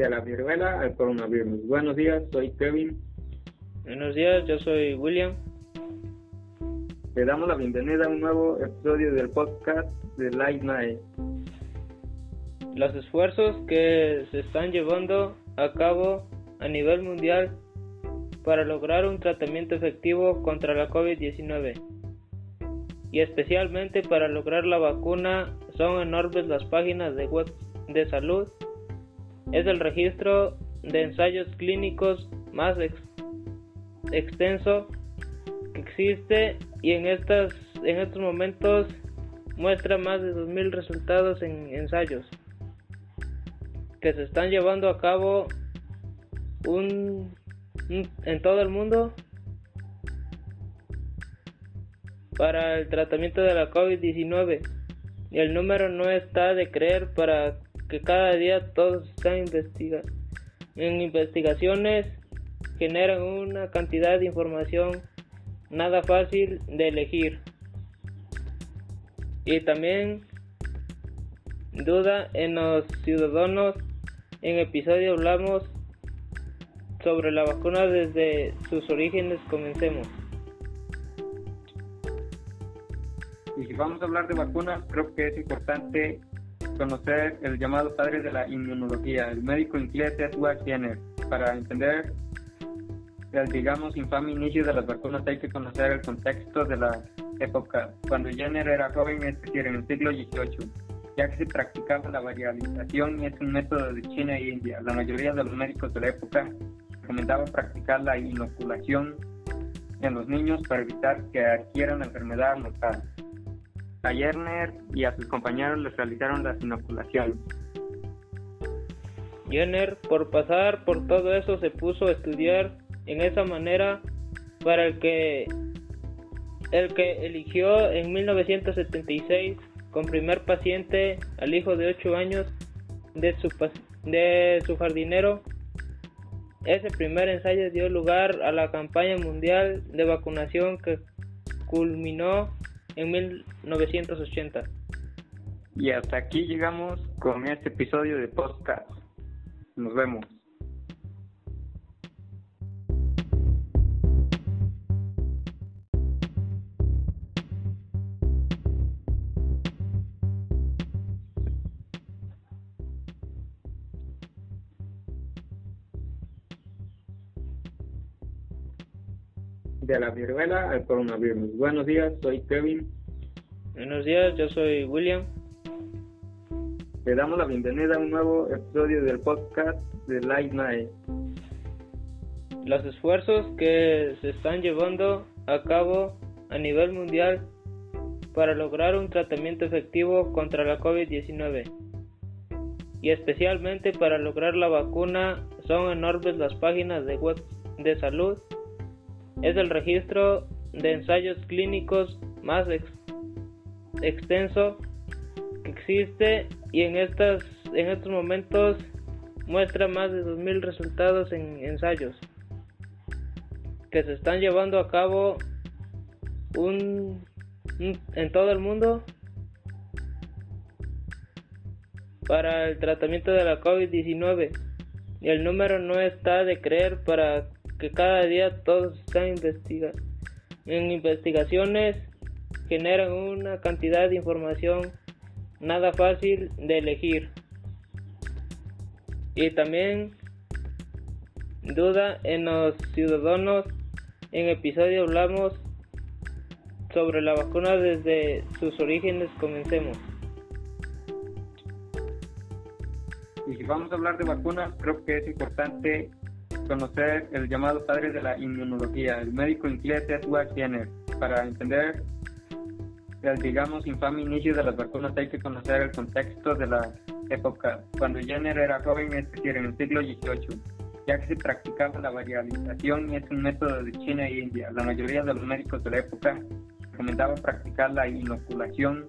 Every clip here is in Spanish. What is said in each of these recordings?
de la viruela al coronavirus. Buenos días, soy Kevin. Buenos días, yo soy William. Le damos la bienvenida a un nuevo episodio del podcast de Light Night. Los esfuerzos que se están llevando a cabo a nivel mundial para lograr un tratamiento efectivo contra la COVID-19 y especialmente para lograr la vacuna son enormes las páginas de web de salud. Es el registro de ensayos clínicos más extenso que existe y en estas en estos momentos muestra más de 2000 resultados en ensayos que se están llevando a cabo un, en todo el mundo para el tratamiento de la COVID-19 y el número no está de creer para que cada día todos están investigando en investigaciones generan una cantidad de información nada fácil de elegir. Y también duda en los ciudadanos. En episodio hablamos sobre la vacuna desde sus orígenes. Comencemos. Y si vamos a hablar de vacunas, creo que es importante conocer el llamado padre de la inmunología, el médico inglés Edward Jenner. Para entender el, digamos, infame inicio de las vacunas hay que conocer el contexto de la época. Cuando Jenner era joven, es decir, en el siglo XVIII, ya que se practicaba la varialización y es un método de China e India. La mayoría de los médicos de la época recomendaban practicar la inoculación en los niños para evitar que adquieran enfermedad mortal. A Jenner y a sus compañeros les realizaron la inoculación. Jenner, por pasar por todo eso, se puso a estudiar en esa manera para el que el que eligió en 1976 con primer paciente al hijo de 8 años de su, de su jardinero. Ese primer ensayo dio lugar a la campaña mundial de vacunación que culminó en 1980. Y hasta aquí llegamos con este episodio de podcast. Nos vemos. De la viruela al coronavirus. Buenos días, soy Kevin. Buenos días, yo soy William. Le damos la bienvenida a un nuevo episodio del podcast de Light Night. Los esfuerzos que se están llevando a cabo a nivel mundial para lograr un tratamiento efectivo contra la COVID-19 y especialmente para lograr la vacuna son enormes las páginas de web de salud es el registro de ensayos clínicos más extenso que existe y en, estas, en estos momentos muestra más de 2.000 resultados en ensayos que se están llevando a cabo un, en todo el mundo para el tratamiento de la COVID-19 y el número no está de creer para que cada día todos están investigando en investigaciones generan una cantidad de información nada fácil de elegir. Y también duda en los ciudadanos. En episodio hablamos sobre la vacuna desde sus orígenes. Comencemos. Y si vamos a hablar de vacunas creo que es importante conocer el llamado padre de la inmunología, el médico inglés Edward Jenner. Para entender el, digamos, infame inicio de las vacunas hay que conocer el contexto de la época. Cuando Jenner era joven, es decir, en el siglo XVIII, ya que se practicaba la varialización y es un método de China e India. La mayoría de los médicos de la época recomendaban practicar la inoculación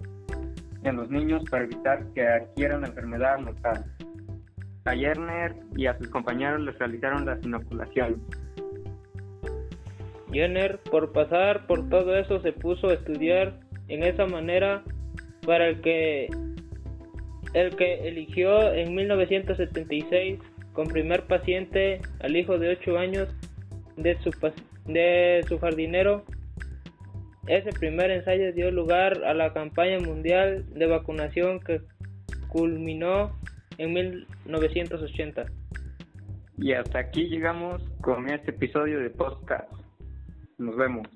en los niños para evitar que adquieran enfermedad mortal. A Jenner y a sus compañeros les realizaron la inoculación. Jenner, por pasar por todo eso, se puso a estudiar en esa manera para el que el que eligió en 1976 con primer paciente al hijo de 8 años de su, de su jardinero. Ese primer ensayo dio lugar a la campaña mundial de vacunación que culminó en 1980. Y hasta aquí llegamos con este episodio de podcast. Nos vemos.